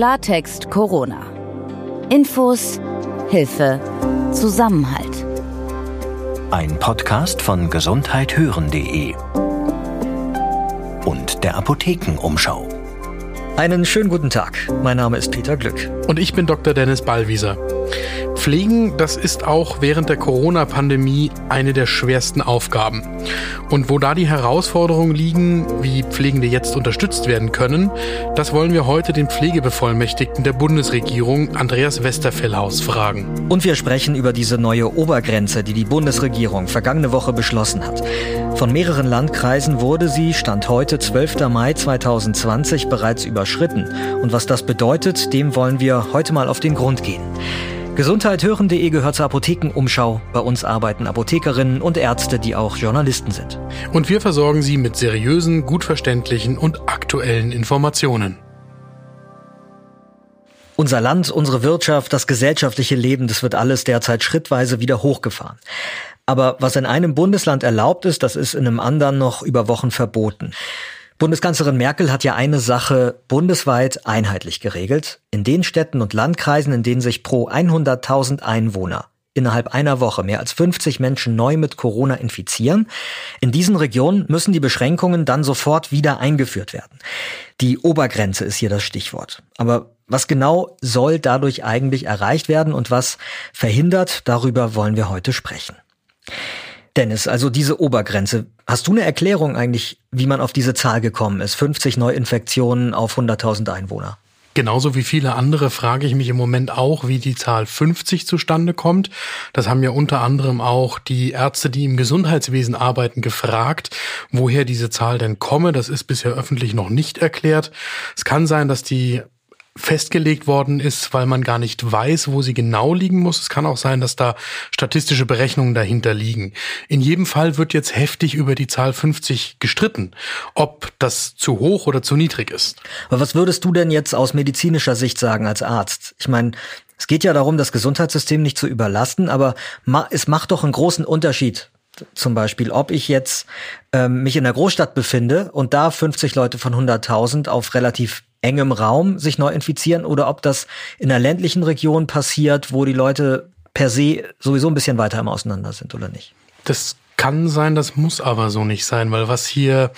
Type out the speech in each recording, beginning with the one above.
Klartext Corona. Infos, Hilfe, Zusammenhalt. Ein Podcast von gesundheithören.de und der Apothekenumschau. Einen schönen guten Tag. Mein Name ist Peter Glück. Und ich bin Dr. Dennis Ballwieser. Pflegen, das ist auch während der Corona-Pandemie eine der schwersten Aufgaben. Und wo da die Herausforderungen liegen, wie Pflegende jetzt unterstützt werden können, das wollen wir heute den Pflegebevollmächtigten der Bundesregierung, Andreas Westerfellhaus, fragen. Und wir sprechen über diese neue Obergrenze, die die Bundesregierung vergangene Woche beschlossen hat. Von mehreren Landkreisen wurde sie, Stand heute, 12. Mai 2020, bereits überschritten. Und was das bedeutet, dem wollen wir heute mal auf den Grund gehen. Gesundheithören.de gehört zur Apothekenumschau. Bei uns arbeiten Apothekerinnen und Ärzte, die auch Journalisten sind. Und wir versorgen Sie mit seriösen, gut verständlichen und aktuellen Informationen. Unser Land, unsere Wirtschaft, das gesellschaftliche Leben, das wird alles derzeit schrittweise wieder hochgefahren. Aber was in einem Bundesland erlaubt ist, das ist in einem anderen noch über Wochen verboten. Bundeskanzlerin Merkel hat ja eine Sache bundesweit einheitlich geregelt. In den Städten und Landkreisen, in denen sich pro 100.000 Einwohner innerhalb einer Woche mehr als 50 Menschen neu mit Corona infizieren. In diesen Regionen müssen die Beschränkungen dann sofort wieder eingeführt werden. Die Obergrenze ist hier das Stichwort. Aber was genau soll dadurch eigentlich erreicht werden und was verhindert, darüber wollen wir heute sprechen. Dennis, also diese Obergrenze. Hast du eine Erklärung eigentlich, wie man auf diese Zahl gekommen ist? 50 Neuinfektionen auf 100.000 Einwohner. Genauso wie viele andere frage ich mich im Moment auch, wie die Zahl 50 zustande kommt. Das haben ja unter anderem auch die Ärzte, die im Gesundheitswesen arbeiten, gefragt, woher diese Zahl denn komme. Das ist bisher öffentlich noch nicht erklärt. Es kann sein, dass die festgelegt worden ist, weil man gar nicht weiß, wo sie genau liegen muss. Es kann auch sein, dass da statistische Berechnungen dahinter liegen. In jedem Fall wird jetzt heftig über die Zahl 50 gestritten, ob das zu hoch oder zu niedrig ist. Aber was würdest du denn jetzt aus medizinischer Sicht sagen als Arzt? Ich meine, es geht ja darum, das Gesundheitssystem nicht zu überlasten, aber es macht doch einen großen Unterschied, zum Beispiel, ob ich jetzt ähm, mich in der Großstadt befinde und da 50 Leute von 100.000 auf relativ engem Raum sich neu infizieren oder ob das in einer ländlichen Region passiert, wo die Leute per se sowieso ein bisschen weiter im Auseinander sind oder nicht. Das kann sein, das muss aber so nicht sein, weil was hier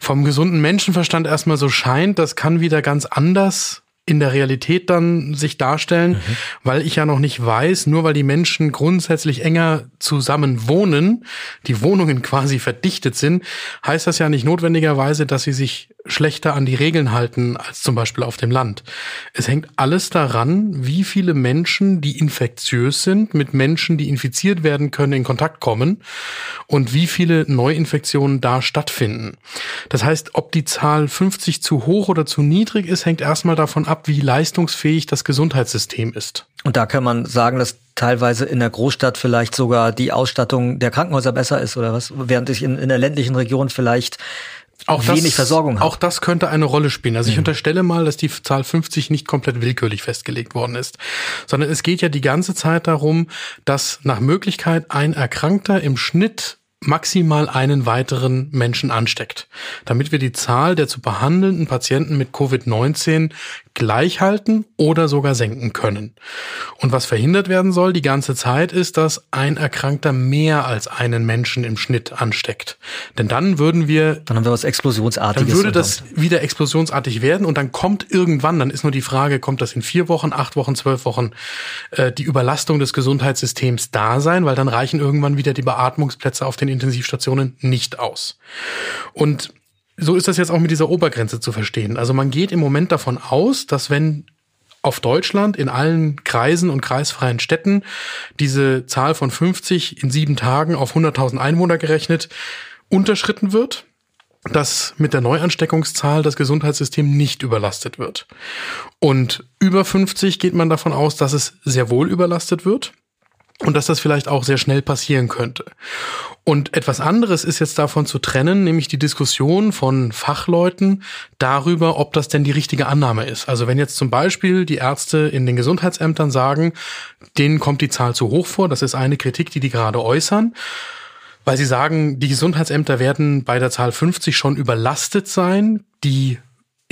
vom gesunden Menschenverstand erstmal so scheint, das kann wieder ganz anders in der Realität dann sich darstellen, mhm. weil ich ja noch nicht weiß, nur weil die Menschen grundsätzlich enger zusammen wohnen, die Wohnungen quasi verdichtet sind, heißt das ja nicht notwendigerweise, dass sie sich schlechter an die Regeln halten als zum Beispiel auf dem Land. Es hängt alles daran, wie viele Menschen, die infektiös sind, mit Menschen, die infiziert werden können, in Kontakt kommen und wie viele Neuinfektionen da stattfinden. Das heißt, ob die Zahl 50 zu hoch oder zu niedrig ist, hängt erstmal davon ab, wie leistungsfähig das Gesundheitssystem ist. Und da kann man sagen, dass teilweise in der Großstadt vielleicht sogar die Ausstattung der Krankenhäuser besser ist oder was, während ich in, in der ländlichen Region vielleicht auch wenig das, Versorgung hat. Auch das könnte eine Rolle spielen. Also ich mhm. unterstelle mal, dass die Zahl 50 nicht komplett willkürlich festgelegt worden ist, sondern es geht ja die ganze Zeit darum, dass nach Möglichkeit ein Erkrankter im Schnitt maximal einen weiteren Menschen ansteckt, damit wir die Zahl der zu behandelnden Patienten mit Covid-19 gleich halten oder sogar senken können. Und was verhindert werden soll die ganze Zeit ist, dass ein Erkrankter mehr als einen Menschen im Schnitt ansteckt. Denn dann würden wir... Dann haben wir was Explosionsartiges. Dann würde das wieder explosionsartig werden und dann kommt irgendwann, dann ist nur die Frage, kommt das in vier Wochen, acht Wochen, zwölf Wochen, äh, die Überlastung des Gesundheitssystems da sein, weil dann reichen irgendwann wieder die Beatmungsplätze auf den Intensivstationen nicht aus. Und so ist das jetzt auch mit dieser Obergrenze zu verstehen. Also man geht im Moment davon aus, dass wenn auf Deutschland in allen Kreisen und kreisfreien Städten diese Zahl von 50 in sieben Tagen auf 100.000 Einwohner gerechnet unterschritten wird, dass mit der Neuansteckungszahl das Gesundheitssystem nicht überlastet wird. Und über 50 geht man davon aus, dass es sehr wohl überlastet wird und dass das vielleicht auch sehr schnell passieren könnte. Und etwas anderes ist jetzt davon zu trennen, nämlich die Diskussion von Fachleuten darüber, ob das denn die richtige Annahme ist. Also wenn jetzt zum Beispiel die Ärzte in den Gesundheitsämtern sagen, denen kommt die Zahl zu hoch vor, das ist eine Kritik, die die gerade äußern, weil sie sagen, die Gesundheitsämter werden bei der Zahl 50 schon überlastet sein, die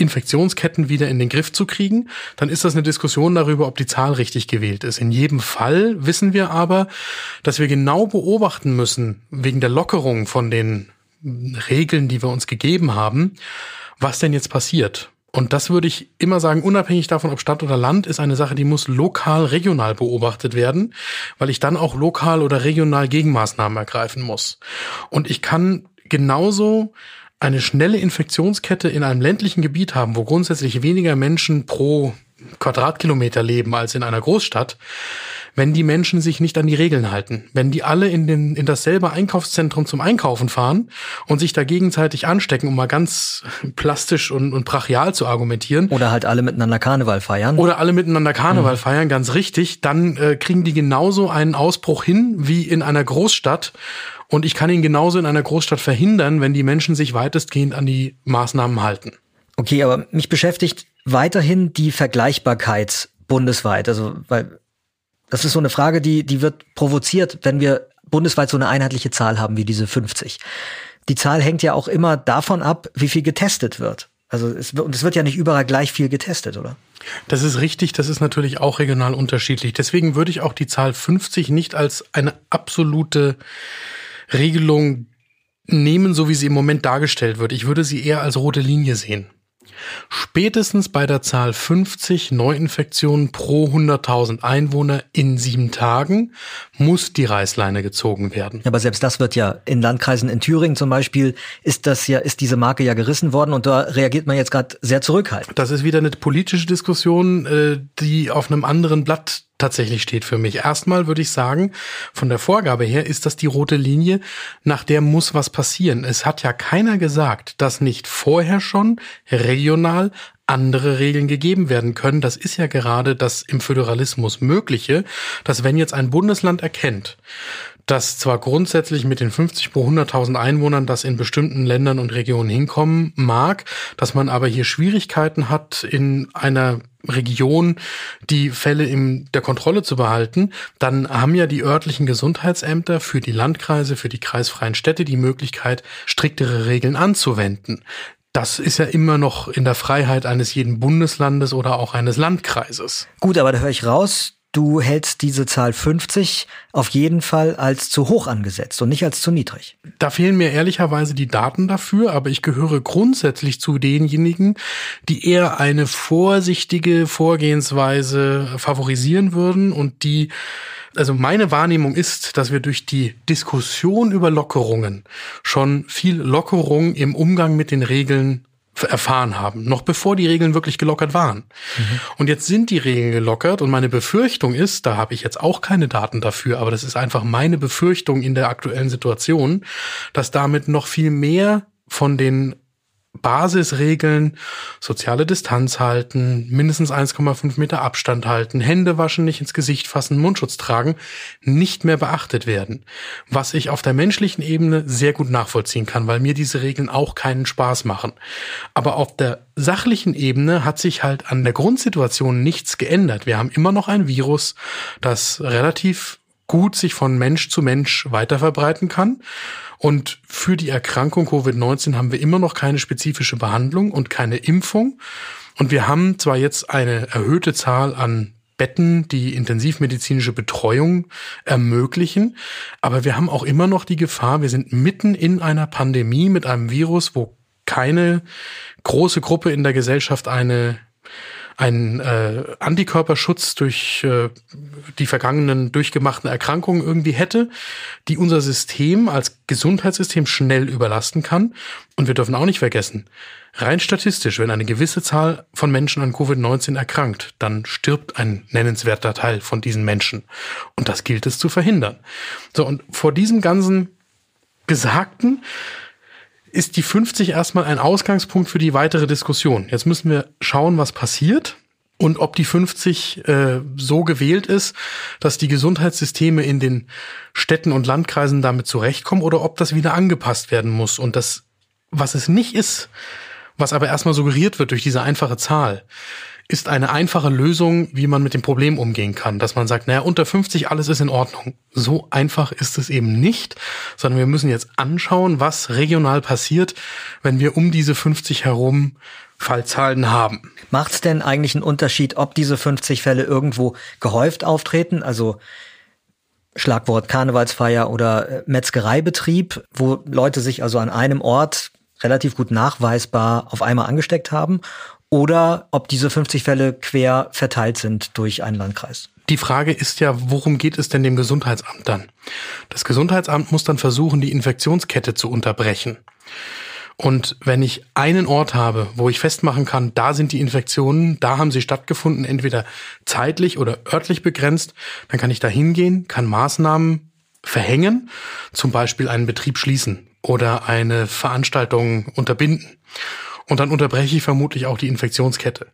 Infektionsketten wieder in den Griff zu kriegen, dann ist das eine Diskussion darüber, ob die Zahl richtig gewählt ist. In jedem Fall wissen wir aber, dass wir genau beobachten müssen, wegen der Lockerung von den Regeln, die wir uns gegeben haben, was denn jetzt passiert. Und das würde ich immer sagen, unabhängig davon, ob Stadt oder Land, ist eine Sache, die muss lokal, regional beobachtet werden, weil ich dann auch lokal oder regional Gegenmaßnahmen ergreifen muss. Und ich kann genauso eine schnelle Infektionskette in einem ländlichen Gebiet haben, wo grundsätzlich weniger Menschen pro Quadratkilometer leben als in einer Großstadt, wenn die Menschen sich nicht an die Regeln halten. Wenn die alle in, den, in dasselbe Einkaufszentrum zum Einkaufen fahren und sich da gegenseitig anstecken, um mal ganz plastisch und, und brachial zu argumentieren. Oder halt alle miteinander Karneval feiern. Oder alle miteinander Karneval mhm. feiern, ganz richtig. Dann äh, kriegen die genauso einen Ausbruch hin wie in einer Großstadt. Und ich kann ihn genauso in einer Großstadt verhindern, wenn die Menschen sich weitestgehend an die Maßnahmen halten. Okay, aber mich beschäftigt weiterhin die Vergleichbarkeit bundesweit. Also, weil das ist so eine Frage, die, die wird provoziert, wenn wir bundesweit so eine einheitliche Zahl haben wie diese 50. Die Zahl hängt ja auch immer davon ab, wie viel getestet wird. Also es, und es wird ja nicht überall gleich viel getestet, oder? Das ist richtig, das ist natürlich auch regional unterschiedlich. Deswegen würde ich auch die Zahl 50 nicht als eine absolute Regelung nehmen, so wie sie im Moment dargestellt wird. Ich würde sie eher als rote Linie sehen. Spätestens bei der Zahl 50 Neuinfektionen pro 100.000 Einwohner in sieben Tagen muss die Reißleine gezogen werden. Aber selbst das wird ja in Landkreisen in Thüringen zum Beispiel ist das ja ist diese Marke ja gerissen worden und da reagiert man jetzt gerade sehr zurückhaltend. Das ist wieder eine politische Diskussion, äh, die auf einem anderen Blatt tatsächlich steht für mich. Erstmal würde ich sagen, von der Vorgabe her ist das die rote Linie, nach der muss was passieren. Es hat ja keiner gesagt, dass nicht vorher schon regional andere Regeln gegeben werden können. Das ist ja gerade das im Föderalismus Mögliche, dass wenn jetzt ein Bundesland erkennt, dass zwar grundsätzlich mit den 50 pro 100.000 Einwohnern das in bestimmten Ländern und Regionen hinkommen mag, dass man aber hier Schwierigkeiten hat, in einer Region die Fälle in der Kontrolle zu behalten, dann haben ja die örtlichen Gesundheitsämter für die Landkreise, für die kreisfreien Städte die Möglichkeit, striktere Regeln anzuwenden. Das ist ja immer noch in der Freiheit eines jeden Bundeslandes oder auch eines Landkreises. Gut, aber da höre ich raus, du hältst diese Zahl 50 auf jeden Fall als zu hoch angesetzt und nicht als zu niedrig. Da fehlen mir ehrlicherweise die Daten dafür, aber ich gehöre grundsätzlich zu denjenigen, die eher eine vorsichtige Vorgehensweise favorisieren würden und die also meine Wahrnehmung ist, dass wir durch die Diskussion über Lockerungen schon viel Lockerung im Umgang mit den Regeln erfahren haben, noch bevor die Regeln wirklich gelockert waren. Mhm. Und jetzt sind die Regeln gelockert und meine Befürchtung ist, da habe ich jetzt auch keine Daten dafür, aber das ist einfach meine Befürchtung in der aktuellen Situation, dass damit noch viel mehr von den Basisregeln, soziale Distanz halten, mindestens 1,5 Meter Abstand halten, Hände waschen, nicht ins Gesicht fassen, Mundschutz tragen, nicht mehr beachtet werden. Was ich auf der menschlichen Ebene sehr gut nachvollziehen kann, weil mir diese Regeln auch keinen Spaß machen. Aber auf der sachlichen Ebene hat sich halt an der Grundsituation nichts geändert. Wir haben immer noch ein Virus, das relativ gut sich von Mensch zu Mensch weiter verbreiten kann. Und für die Erkrankung Covid-19 haben wir immer noch keine spezifische Behandlung und keine Impfung. Und wir haben zwar jetzt eine erhöhte Zahl an Betten, die intensivmedizinische Betreuung ermöglichen. Aber wir haben auch immer noch die Gefahr, wir sind mitten in einer Pandemie mit einem Virus, wo keine große Gruppe in der Gesellschaft eine einen äh, Antikörperschutz durch äh, die vergangenen durchgemachten Erkrankungen irgendwie hätte, die unser System als Gesundheitssystem schnell überlasten kann. Und wir dürfen auch nicht vergessen, rein statistisch, wenn eine gewisse Zahl von Menschen an Covid-19 erkrankt, dann stirbt ein nennenswerter Teil von diesen Menschen. Und das gilt es zu verhindern. So, und vor diesem ganzen Gesagten ist die 50 erstmal ein Ausgangspunkt für die weitere Diskussion. Jetzt müssen wir schauen, was passiert und ob die 50 äh, so gewählt ist, dass die Gesundheitssysteme in den Städten und Landkreisen damit zurechtkommen oder ob das wieder angepasst werden muss. Und das, was es nicht ist, was aber erstmal suggeriert wird durch diese einfache Zahl, ist eine einfache Lösung, wie man mit dem Problem umgehen kann. Dass man sagt, naja, unter 50 alles ist in Ordnung. So einfach ist es eben nicht, sondern wir müssen jetzt anschauen, was regional passiert, wenn wir um diese 50 herum Fallzahlen haben. Macht es denn eigentlich einen Unterschied, ob diese 50 Fälle irgendwo gehäuft auftreten, also Schlagwort Karnevalsfeier oder äh, Metzgereibetrieb, wo Leute sich also an einem Ort relativ gut nachweisbar auf einmal angesteckt haben, oder ob diese 50 Fälle quer verteilt sind durch einen Landkreis. Die Frage ist ja, worum geht es denn dem Gesundheitsamt dann? Das Gesundheitsamt muss dann versuchen, die Infektionskette zu unterbrechen. Und wenn ich einen Ort habe, wo ich festmachen kann, da sind die Infektionen, da haben sie stattgefunden, entweder zeitlich oder örtlich begrenzt, dann kann ich da hingehen, kann Maßnahmen verhängen, zum Beispiel einen Betrieb schließen oder eine Veranstaltung unterbinden. Und dann unterbreche ich vermutlich auch die Infektionskette.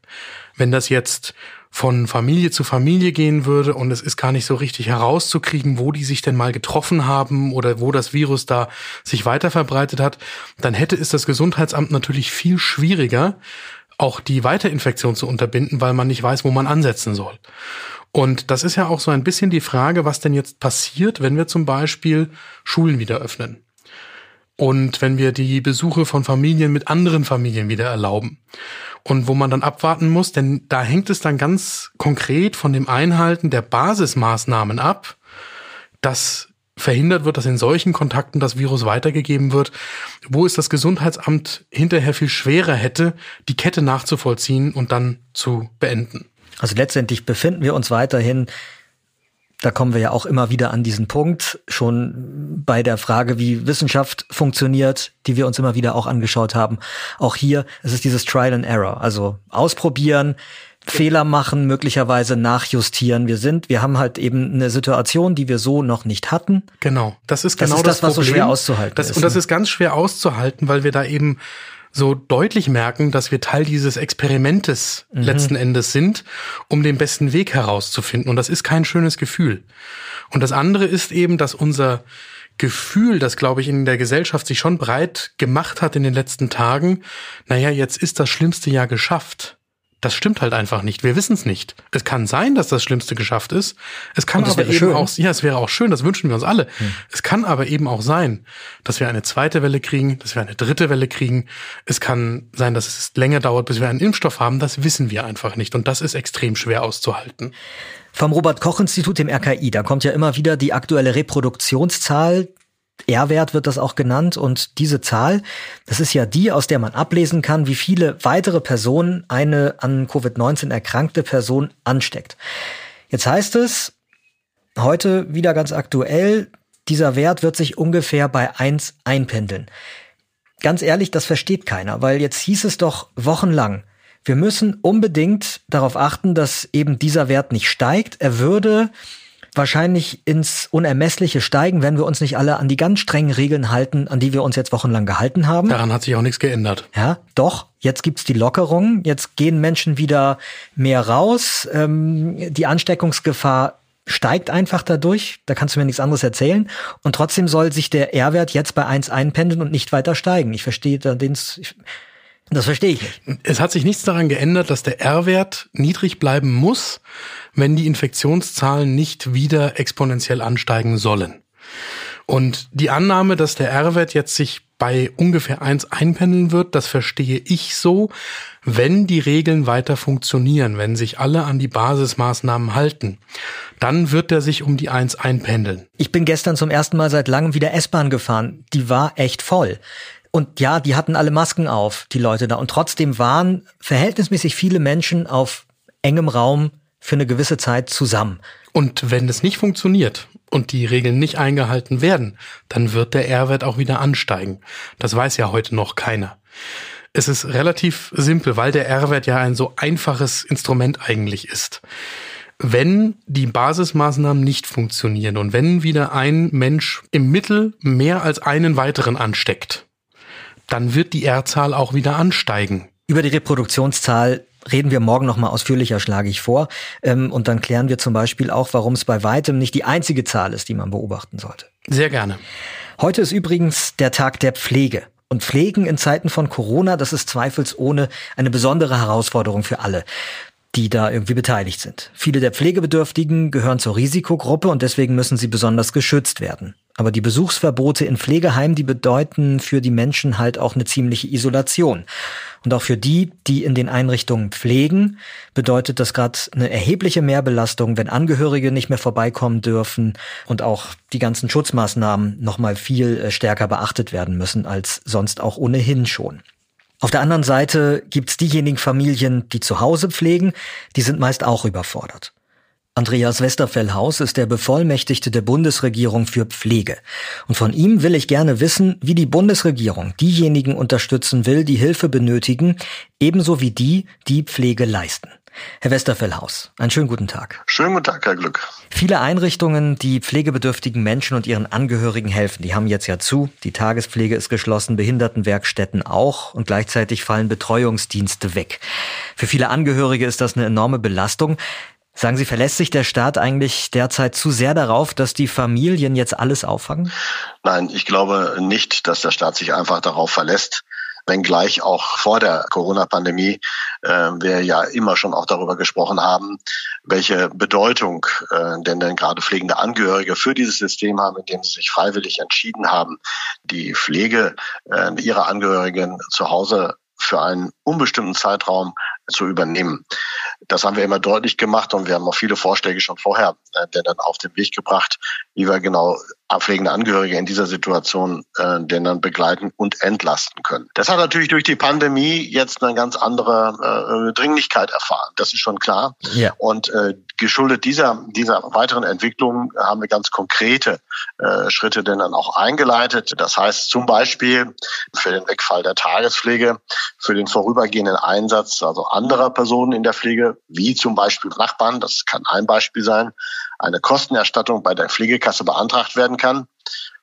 Wenn das jetzt von Familie zu Familie gehen würde und es ist gar nicht so richtig herauszukriegen, wo die sich denn mal getroffen haben oder wo das Virus da sich weiter verbreitet hat, dann hätte es das Gesundheitsamt natürlich viel schwieriger, auch die Weiterinfektion zu unterbinden, weil man nicht weiß, wo man ansetzen soll. Und das ist ja auch so ein bisschen die Frage, was denn jetzt passiert, wenn wir zum Beispiel Schulen wieder öffnen. Und wenn wir die Besuche von Familien mit anderen Familien wieder erlauben und wo man dann abwarten muss, denn da hängt es dann ganz konkret von dem Einhalten der Basismaßnahmen ab, dass verhindert wird, dass in solchen Kontakten das Virus weitergegeben wird, wo es das Gesundheitsamt hinterher viel schwerer hätte, die Kette nachzuvollziehen und dann zu beenden. Also letztendlich befinden wir uns weiterhin da kommen wir ja auch immer wieder an diesen Punkt, schon bei der Frage, wie Wissenschaft funktioniert, die wir uns immer wieder auch angeschaut haben. Auch hier, es ist dieses Trial and Error, also ausprobieren, Fehler machen, möglicherweise nachjustieren. Wir sind, wir haben halt eben eine Situation, die wir so noch nicht hatten. Genau, das ist genau das, ist das, das was Problem. so schwer auszuhalten das, ist. Und das ne? ist ganz schwer auszuhalten, weil wir da eben so deutlich merken, dass wir Teil dieses Experimentes mhm. letzten Endes sind, um den besten Weg herauszufinden. Und das ist kein schönes Gefühl. Und das andere ist eben, dass unser Gefühl, das glaube ich in der Gesellschaft sich schon breit gemacht hat in den letzten Tagen, naja, jetzt ist das Schlimmste ja geschafft. Das stimmt halt einfach nicht. Wir wissen es nicht. Es kann sein, dass das Schlimmste geschafft ist. Es kann aber eben schön. auch, ja, es wäre auch schön, das wünschen wir uns alle. Hm. Es kann aber eben auch sein, dass wir eine zweite Welle kriegen, dass wir eine dritte Welle kriegen. Es kann sein, dass es länger dauert, bis wir einen Impfstoff haben. Das wissen wir einfach nicht. Und das ist extrem schwer auszuhalten. Vom Robert Koch Institut im RKI, da kommt ja immer wieder die aktuelle Reproduktionszahl R-Wert wird das auch genannt und diese Zahl, das ist ja die, aus der man ablesen kann, wie viele weitere Personen eine an Covid-19 erkrankte Person ansteckt. Jetzt heißt es, heute wieder ganz aktuell, dieser Wert wird sich ungefähr bei eins einpendeln. Ganz ehrlich, das versteht keiner, weil jetzt hieß es doch wochenlang, wir müssen unbedingt darauf achten, dass eben dieser Wert nicht steigt. Er würde wahrscheinlich ins Unermessliche steigen, wenn wir uns nicht alle an die ganz strengen Regeln halten, an die wir uns jetzt wochenlang gehalten haben. Daran hat sich auch nichts geändert. Ja, doch. Jetzt gibt's die Lockerung. Jetzt gehen Menschen wieder mehr raus. Ähm, die Ansteckungsgefahr steigt einfach dadurch. Da kannst du mir nichts anderes erzählen. Und trotzdem soll sich der R-Wert jetzt bei eins einpendeln und nicht weiter steigen. Ich verstehe da den. Das verstehe ich nicht. Es hat sich nichts daran geändert, dass der R-Wert niedrig bleiben muss, wenn die Infektionszahlen nicht wieder exponentiell ansteigen sollen. Und die Annahme, dass der R-Wert jetzt sich bei ungefähr eins einpendeln wird, das verstehe ich so, wenn die Regeln weiter funktionieren, wenn sich alle an die Basismaßnahmen halten, dann wird er sich um die eins einpendeln. Ich bin gestern zum ersten Mal seit langem wieder S-Bahn gefahren. Die war echt voll. Und ja, die hatten alle Masken auf, die Leute da. Und trotzdem waren verhältnismäßig viele Menschen auf engem Raum für eine gewisse Zeit zusammen. Und wenn es nicht funktioniert und die Regeln nicht eingehalten werden, dann wird der R-Wert auch wieder ansteigen. Das weiß ja heute noch keiner. Es ist relativ simpel, weil der R-Wert ja ein so einfaches Instrument eigentlich ist. Wenn die Basismaßnahmen nicht funktionieren und wenn wieder ein Mensch im Mittel mehr als einen weiteren ansteckt, dann wird die R-Zahl auch wieder ansteigen. Über die Reproduktionszahl reden wir morgen nochmal ausführlicher, schlage ich vor. Ähm, und dann klären wir zum Beispiel auch, warum es bei weitem nicht die einzige Zahl ist, die man beobachten sollte. Sehr gerne. Heute ist übrigens der Tag der Pflege. Und Pflegen in Zeiten von Corona, das ist zweifelsohne eine besondere Herausforderung für alle die da irgendwie beteiligt sind. Viele der Pflegebedürftigen gehören zur Risikogruppe und deswegen müssen sie besonders geschützt werden. Aber die Besuchsverbote in Pflegeheimen, die bedeuten für die Menschen halt auch eine ziemliche Isolation. Und auch für die, die in den Einrichtungen pflegen, bedeutet das gerade eine erhebliche Mehrbelastung, wenn Angehörige nicht mehr vorbeikommen dürfen und auch die ganzen Schutzmaßnahmen nochmal viel äh, stärker beachtet werden müssen als sonst auch ohnehin schon. Auf der anderen Seite gibt's diejenigen Familien, die zu Hause pflegen, die sind meist auch überfordert. Andreas Westerfellhaus ist der Bevollmächtigte der Bundesregierung für Pflege. Und von ihm will ich gerne wissen, wie die Bundesregierung diejenigen unterstützen will, die Hilfe benötigen, ebenso wie die, die Pflege leisten. Herr Westerfellhaus, einen schönen guten Tag. Schönen guten Tag, Herr Glück. Viele Einrichtungen, die pflegebedürftigen Menschen und ihren Angehörigen helfen, die haben jetzt ja zu. Die Tagespflege ist geschlossen, Behindertenwerkstätten auch und gleichzeitig fallen Betreuungsdienste weg. Für viele Angehörige ist das eine enorme Belastung. Sagen Sie, verlässt sich der Staat eigentlich derzeit zu sehr darauf, dass die Familien jetzt alles auffangen? Nein, ich glaube nicht, dass der Staat sich einfach darauf verlässt wenngleich auch vor der Corona-Pandemie äh, wir ja immer schon auch darüber gesprochen haben, welche Bedeutung äh, denn denn gerade pflegende Angehörige für dieses System haben, indem sie sich freiwillig entschieden haben, die Pflege äh, ihrer Angehörigen zu Hause für einen unbestimmten Zeitraum zu übernehmen. Das haben wir immer deutlich gemacht und wir haben auch viele Vorschläge schon vorher äh, denn dann auf den Weg gebracht, wie wir genau abpflegende Angehörige in dieser Situation äh, denn dann begleiten und entlasten können. Das hat natürlich durch die Pandemie jetzt eine ganz andere äh, Dringlichkeit erfahren. Das ist schon klar. Ja. Und äh, geschuldet dieser, dieser weiteren Entwicklung haben wir ganz konkrete äh, Schritte denn dann auch eingeleitet. Das heißt zum Beispiel für den Wegfall der Tagespflege, für den vorübergehenden Einsatz also anderer Personen in der Pflege, wie zum Beispiel Nachbarn, das kann ein Beispiel sein, eine Kostenerstattung bei der Pflegekasse beantragt werden kann,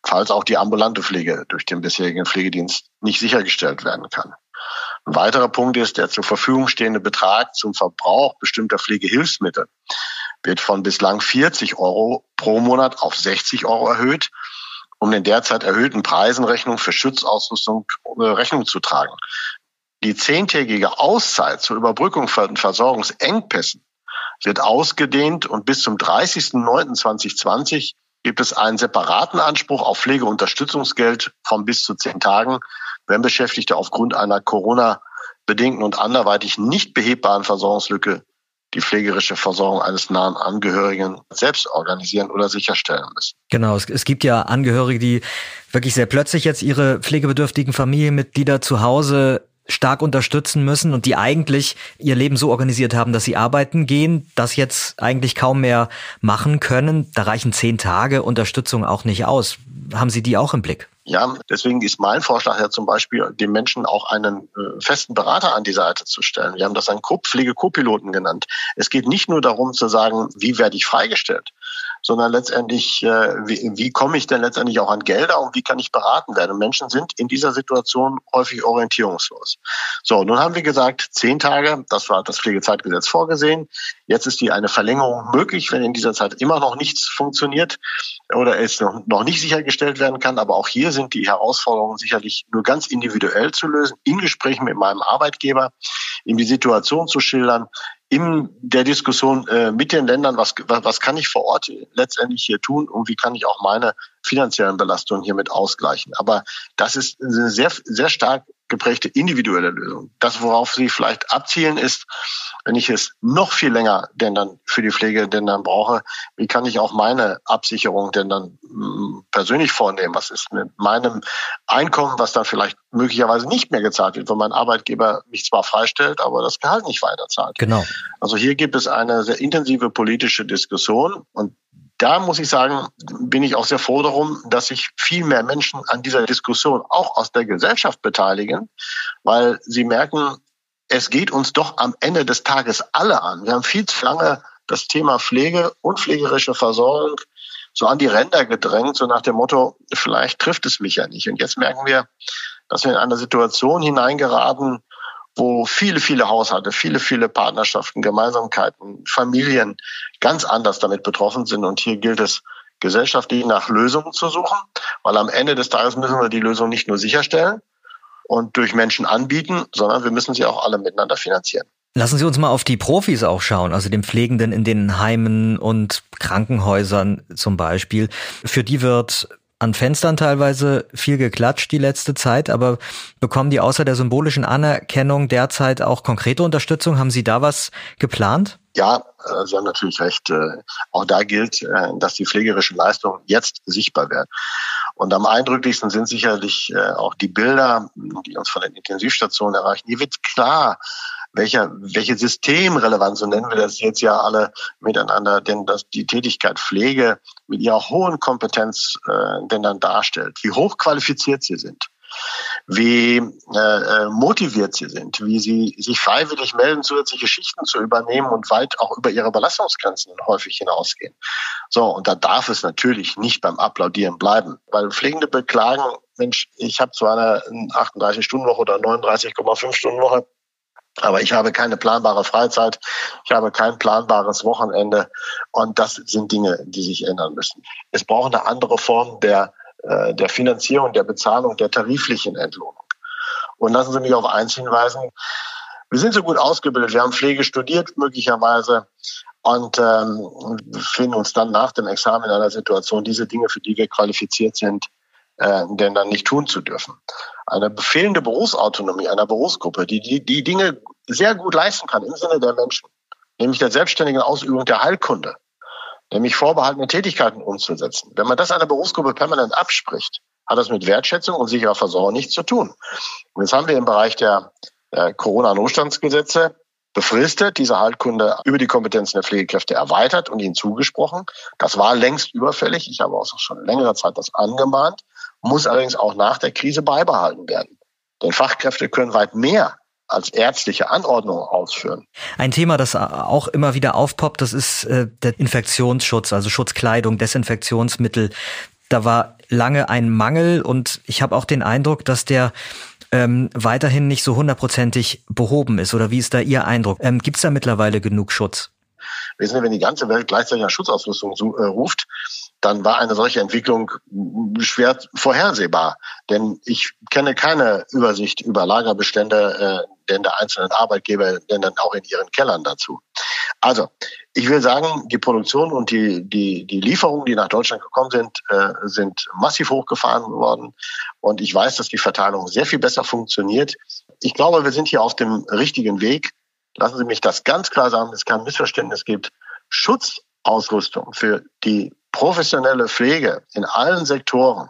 falls auch die ambulante Pflege durch den bisherigen Pflegedienst nicht sichergestellt werden kann. Ein weiterer Punkt ist, der zur Verfügung stehende Betrag zum Verbrauch bestimmter Pflegehilfsmittel wird von bislang 40 Euro pro Monat auf 60 Euro erhöht, um den derzeit erhöhten Preisen Rechnung für Schutzausrüstung äh, Rechnung zu tragen. Die zehntägige Auszeit zur Überbrückung von Versorgungsengpässen wird ausgedehnt und bis zum 30.09.2020 gibt es einen separaten Anspruch auf Pflegeunterstützungsgeld von bis zu zehn Tagen, wenn Beschäftigte aufgrund einer Corona-bedingten und anderweitig nicht behebbaren Versorgungslücke die pflegerische Versorgung eines nahen Angehörigen selbst organisieren oder sicherstellen müssen. Genau, es, es, gibt ja Angehörige, die wirklich sehr plötzlich jetzt ihre pflegebedürftigen Familienmitglieder zu Hause stark unterstützen müssen und die eigentlich ihr Leben so organisiert haben, dass sie arbeiten gehen, das jetzt eigentlich kaum mehr machen können. Da reichen zehn Tage Unterstützung auch nicht aus. Haben Sie die auch im Blick? Ja, deswegen ist mein Vorschlag ja zum Beispiel, den Menschen auch einen äh, festen Berater an die Seite zu stellen. Wir haben das einen Pflege-Co-Piloten genannt. Es geht nicht nur darum zu sagen, wie werde ich freigestellt, sondern letztendlich, äh, wie, wie komme ich denn letztendlich auch an Gelder und wie kann ich beraten werden? Und Menschen sind in dieser Situation häufig orientierungslos. So, nun haben wir gesagt, zehn Tage, das war das Pflegezeitgesetz vorgesehen. Jetzt ist die eine Verlängerung möglich, wenn in dieser Zeit immer noch nichts funktioniert oder es noch, noch nicht sichergestellt werden kann. Aber auch hier sind die Herausforderungen sicherlich nur ganz individuell zu lösen, in Gesprächen mit meinem Arbeitgeber, ihm die Situation zu schildern, in der Diskussion äh, mit den Ländern, was, was kann ich vor Ort letztendlich hier tun und wie kann ich auch meine finanziellen Belastungen hiermit ausgleichen. Aber das ist sehr, sehr stark geprägte individuelle Lösung. Das, worauf Sie vielleicht abzielen, ist, wenn ich es noch viel länger denn dann für die Pflege denn dann brauche, wie kann ich auch meine Absicherung denn dann mm, persönlich vornehmen? Was ist mit meinem Einkommen, was dann vielleicht möglicherweise nicht mehr gezahlt wird, wenn mein Arbeitgeber mich zwar freistellt, aber das Gehalt nicht weiterzahlt? Genau. Also hier gibt es eine sehr intensive politische Diskussion und da muss ich sagen, bin ich auch sehr froh darum, dass sich viel mehr Menschen an dieser Diskussion auch aus der Gesellschaft beteiligen, weil sie merken, es geht uns doch am Ende des Tages alle an. Wir haben viel zu lange das Thema Pflege und pflegerische Versorgung so an die Ränder gedrängt, so nach dem Motto, vielleicht trifft es mich ja nicht. Und jetzt merken wir, dass wir in eine Situation hineingeraten, wo viele, viele Haushalte, viele, viele Partnerschaften, Gemeinsamkeiten, Familien ganz anders damit betroffen sind. Und hier gilt es, gesellschaftlich nach Lösungen zu suchen, weil am Ende des Tages müssen wir die Lösung nicht nur sicherstellen und durch Menschen anbieten, sondern wir müssen sie auch alle miteinander finanzieren. Lassen Sie uns mal auf die Profis auch schauen, also den Pflegenden in den Heimen und Krankenhäusern zum Beispiel. Für die wird an Fenstern teilweise viel geklatscht die letzte Zeit, aber bekommen die außer der symbolischen Anerkennung derzeit auch konkrete Unterstützung? Haben Sie da was geplant? Ja, äh, Sie haben natürlich recht. Äh, auch da gilt, äh, dass die pflegerischen Leistungen jetzt sichtbar werden. Und am eindrücklichsten sind sicherlich auch die Bilder, die uns von den Intensivstationen erreichen. Hier wird klar, welcher, welche Systemrelevanz, so nennen wir das jetzt ja alle miteinander, denn dass die Tätigkeit Pflege mit ihrer hohen Kompetenz äh, denn dann darstellt, wie hochqualifiziert sie sind wie äh, äh, motiviert sie sind, wie sie sich freiwillig melden, zusätzliche Schichten zu übernehmen und weit auch über ihre Belastungsgrenzen häufig hinausgehen. So, und da darf es natürlich nicht beim Applaudieren bleiben, weil Pflegende beklagen, Mensch, ich habe zwar eine 38-Stunden-Woche oder 39,5-Stunden-Woche, aber ich habe keine planbare Freizeit, ich habe kein planbares Wochenende und das sind Dinge, die sich ändern müssen. Es braucht eine andere Form der, äh, der Finanzierung, der Bezahlung, der tariflichen Entlohnung. Und lassen Sie mich auf eins hinweisen. Wir sind so gut ausgebildet, wir haben Pflege studiert möglicherweise und ähm, finden uns dann nach dem Examen in einer Situation, diese Dinge, für die wir qualifiziert sind, äh, denn dann nicht tun zu dürfen. Eine befehlende Berufsautonomie einer Berufsgruppe, die, die die Dinge sehr gut leisten kann im Sinne der Menschen, nämlich der selbstständigen Ausübung der Heilkunde, nämlich vorbehaltene Tätigkeiten umzusetzen. Wenn man das einer Berufsgruppe permanent abspricht, hat das mit Wertschätzung und sicherer Versorgung nichts zu tun. Und jetzt haben wir im Bereich der äh, Corona-Notstandsgesetze befristet, diese Heilkunde über die Kompetenzen der Pflegekräfte erweitert und ihnen zugesprochen. Das war längst überfällig. Ich habe auch schon längere Zeit das angemahnt muss allerdings auch nach der Krise beibehalten werden. Denn Fachkräfte können weit mehr als ärztliche Anordnungen ausführen. Ein Thema, das auch immer wieder aufpoppt, das ist äh, der Infektionsschutz, also Schutzkleidung, Desinfektionsmittel. Da war lange ein Mangel und ich habe auch den Eindruck, dass der ähm, weiterhin nicht so hundertprozentig behoben ist. Oder wie ist da Ihr Eindruck? Ähm, Gibt es da mittlerweile genug Schutz? Wissen Sie, wenn die ganze Welt gleichzeitig nach Schutzausrüstung äh, ruft, dann war eine solche Entwicklung schwer vorhersehbar. Denn ich kenne keine Übersicht über Lagerbestände äh, denn der einzelnen Arbeitgeber, denn dann auch in ihren Kellern dazu. Also, ich will sagen, die Produktion und die, die, die Lieferungen, die nach Deutschland gekommen sind, äh, sind massiv hochgefahren worden. Und ich weiß, dass die Verteilung sehr viel besser funktioniert. Ich glaube, wir sind hier auf dem richtigen Weg. Lassen Sie mich das ganz klar sagen, es kein Missverständnis gibt. Schutzausrüstung für die professionelle Pflege in allen Sektoren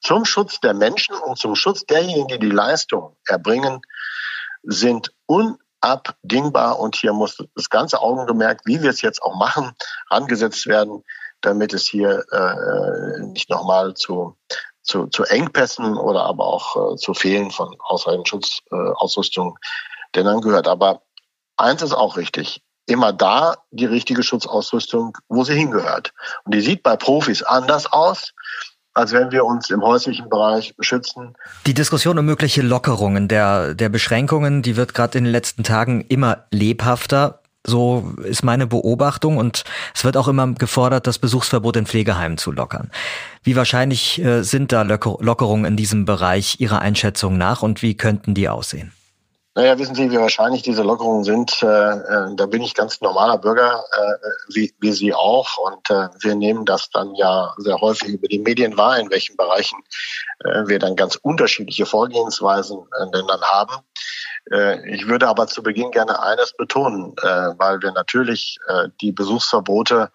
zum Schutz der Menschen und zum Schutz derjenigen, die die Leistung erbringen, sind unabdingbar. Und hier muss das ganze Augengemerk, wie wir es jetzt auch machen, angesetzt werden, damit es hier äh, nicht nochmal zu, zu, zu Engpässen oder aber auch äh, zu Fehlen von ausreichend Schutzausrüstung äh, denn dann gehört. Aber eins ist auch richtig immer da die richtige Schutzausrüstung, wo sie hingehört. Und die sieht bei Profis anders aus, als wenn wir uns im häuslichen Bereich schützen. Die Diskussion um mögliche Lockerungen der, der Beschränkungen, die wird gerade in den letzten Tagen immer lebhafter. So ist meine Beobachtung und es wird auch immer gefordert, das Besuchsverbot in Pflegeheimen zu lockern. Wie wahrscheinlich äh, sind da Lockerungen in diesem Bereich Ihrer Einschätzung nach und wie könnten die aussehen? Naja, wissen Sie, wie wahrscheinlich diese Lockerungen sind? Äh, äh, da bin ich ganz normaler Bürger, äh, wie, wie Sie auch. Und äh, wir nehmen das dann ja sehr häufig über die Medien wahr, in welchen Bereichen äh, wir dann ganz unterschiedliche Vorgehensweisen äh, denn dann haben. Äh, ich würde aber zu Beginn gerne eines betonen, äh, weil wir natürlich äh, die Besuchsverbote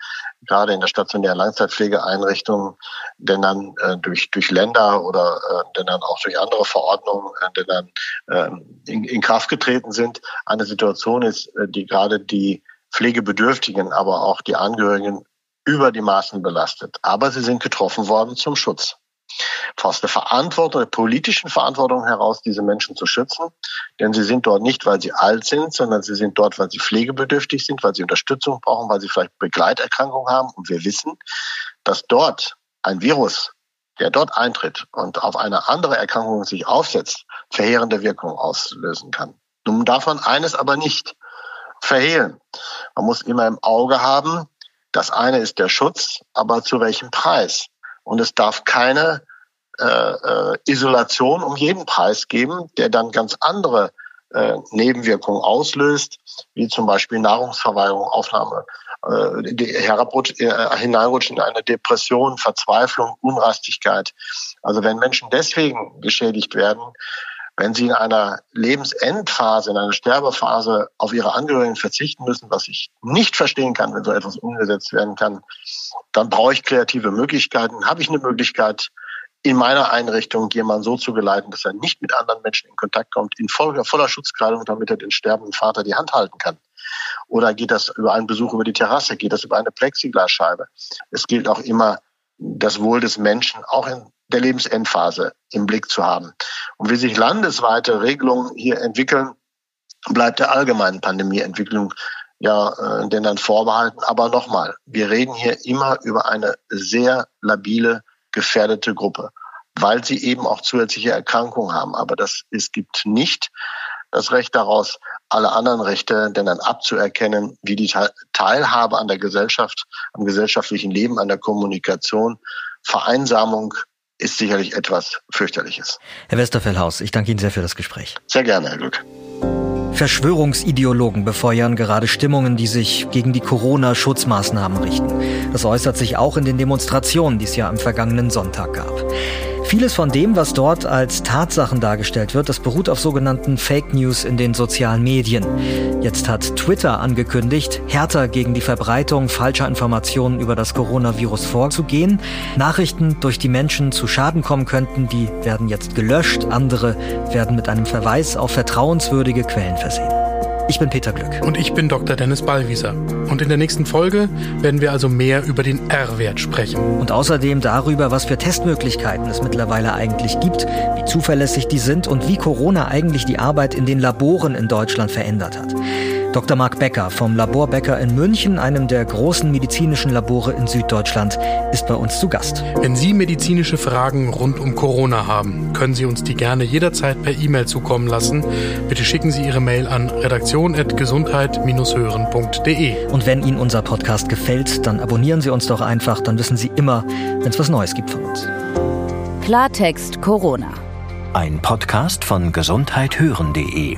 gerade in der stationären Langzeitpflegeeinrichtung, denn dann durch, durch Länder oder denn dann auch durch andere Verordnungen, denn dann ähm, in, in Kraft getreten sind, eine Situation ist, die gerade die Pflegebedürftigen, aber auch die Angehörigen über die Maßen belastet. Aber sie sind getroffen worden zum Schutz aus der Verantwortung, der politischen Verantwortung heraus, diese Menschen zu schützen. Denn sie sind dort nicht, weil sie alt sind, sondern sie sind dort, weil sie pflegebedürftig sind, weil sie Unterstützung brauchen, weil sie vielleicht Begleiterkrankungen haben. Und wir wissen, dass dort ein Virus, der dort eintritt und auf eine andere Erkrankung sich aufsetzt, verheerende Wirkung auslösen kann. Nun darf man eines aber nicht verhehlen. Man muss immer im Auge haben, das eine ist der Schutz, aber zu welchem Preis? Und es darf keine äh, äh, Isolation um jeden Preis geben, der dann ganz andere äh, Nebenwirkungen auslöst, wie zum Beispiel Nahrungsverweigerung, Aufnahme äh, herabrutsch, äh, hineinrutschen in eine Depression, Verzweiflung, Unrastigkeit. Also wenn Menschen deswegen geschädigt werden, wenn sie in einer Lebensendphase, in einer Sterbephase auf ihre Angehörigen verzichten müssen, was ich nicht verstehen kann, wenn so etwas umgesetzt werden kann, dann brauche ich kreative Möglichkeiten. Habe ich eine Möglichkeit, in meiner Einrichtung jemanden so zu geleiten, dass er nicht mit anderen Menschen in Kontakt kommt, in voller, voller Schutzkleidung, damit er den sterbenden Vater die Hand halten kann? Oder geht das über einen Besuch über die Terrasse? Geht das über eine Plexiglasscheibe? Es gilt auch immer, das Wohl des Menschen auch in der Lebensendphase im Blick zu haben. Und wie sich landesweite Regelungen hier entwickeln, bleibt der allgemeinen Pandemieentwicklung ja äh, denn dann vorbehalten. Aber nochmal, wir reden hier immer über eine sehr labile, gefährdete Gruppe, weil sie eben auch zusätzliche Erkrankungen haben. Aber das, es gibt nicht das Recht daraus, alle anderen Rechte denn dann abzuerkennen, wie die Teilhabe an der Gesellschaft, am gesellschaftlichen Leben, an der Kommunikation, Vereinsamung, ist sicherlich etwas fürchterliches. Herr Westerfellhaus, ich danke Ihnen sehr für das Gespräch. Sehr gerne, Herr Glück. Verschwörungsideologen befeuern gerade Stimmungen, die sich gegen die Corona-Schutzmaßnahmen richten. Das äußert sich auch in den Demonstrationen, die es ja am vergangenen Sonntag gab. Vieles von dem, was dort als Tatsachen dargestellt wird, das beruht auf sogenannten Fake News in den sozialen Medien. Jetzt hat Twitter angekündigt, härter gegen die Verbreitung falscher Informationen über das Coronavirus vorzugehen. Nachrichten, durch die Menschen zu Schaden kommen könnten, die werden jetzt gelöscht. Andere werden mit einem Verweis auf vertrauenswürdige Quellen versehen. Ich bin Peter Glück. Und ich bin Dr. Dennis Ballwieser. Und in der nächsten Folge werden wir also mehr über den R-Wert sprechen. Und außerdem darüber, was für Testmöglichkeiten es mittlerweile eigentlich gibt, wie zuverlässig die sind und wie Corona eigentlich die Arbeit in den Laboren in Deutschland verändert hat. Dr. Marc Becker vom Labor Becker in München, einem der großen medizinischen Labore in Süddeutschland, ist bei uns zu Gast. Wenn Sie medizinische Fragen rund um Corona haben, können Sie uns die gerne jederzeit per E-Mail zukommen lassen. Bitte schicken Sie Ihre Mail an redaktion.gesundheit-hören.de. Und wenn Ihnen unser Podcast gefällt, dann abonnieren Sie uns doch einfach, dann wissen Sie immer, wenn es was Neues gibt von uns. Klartext Corona. Ein Podcast von gesundheithören.de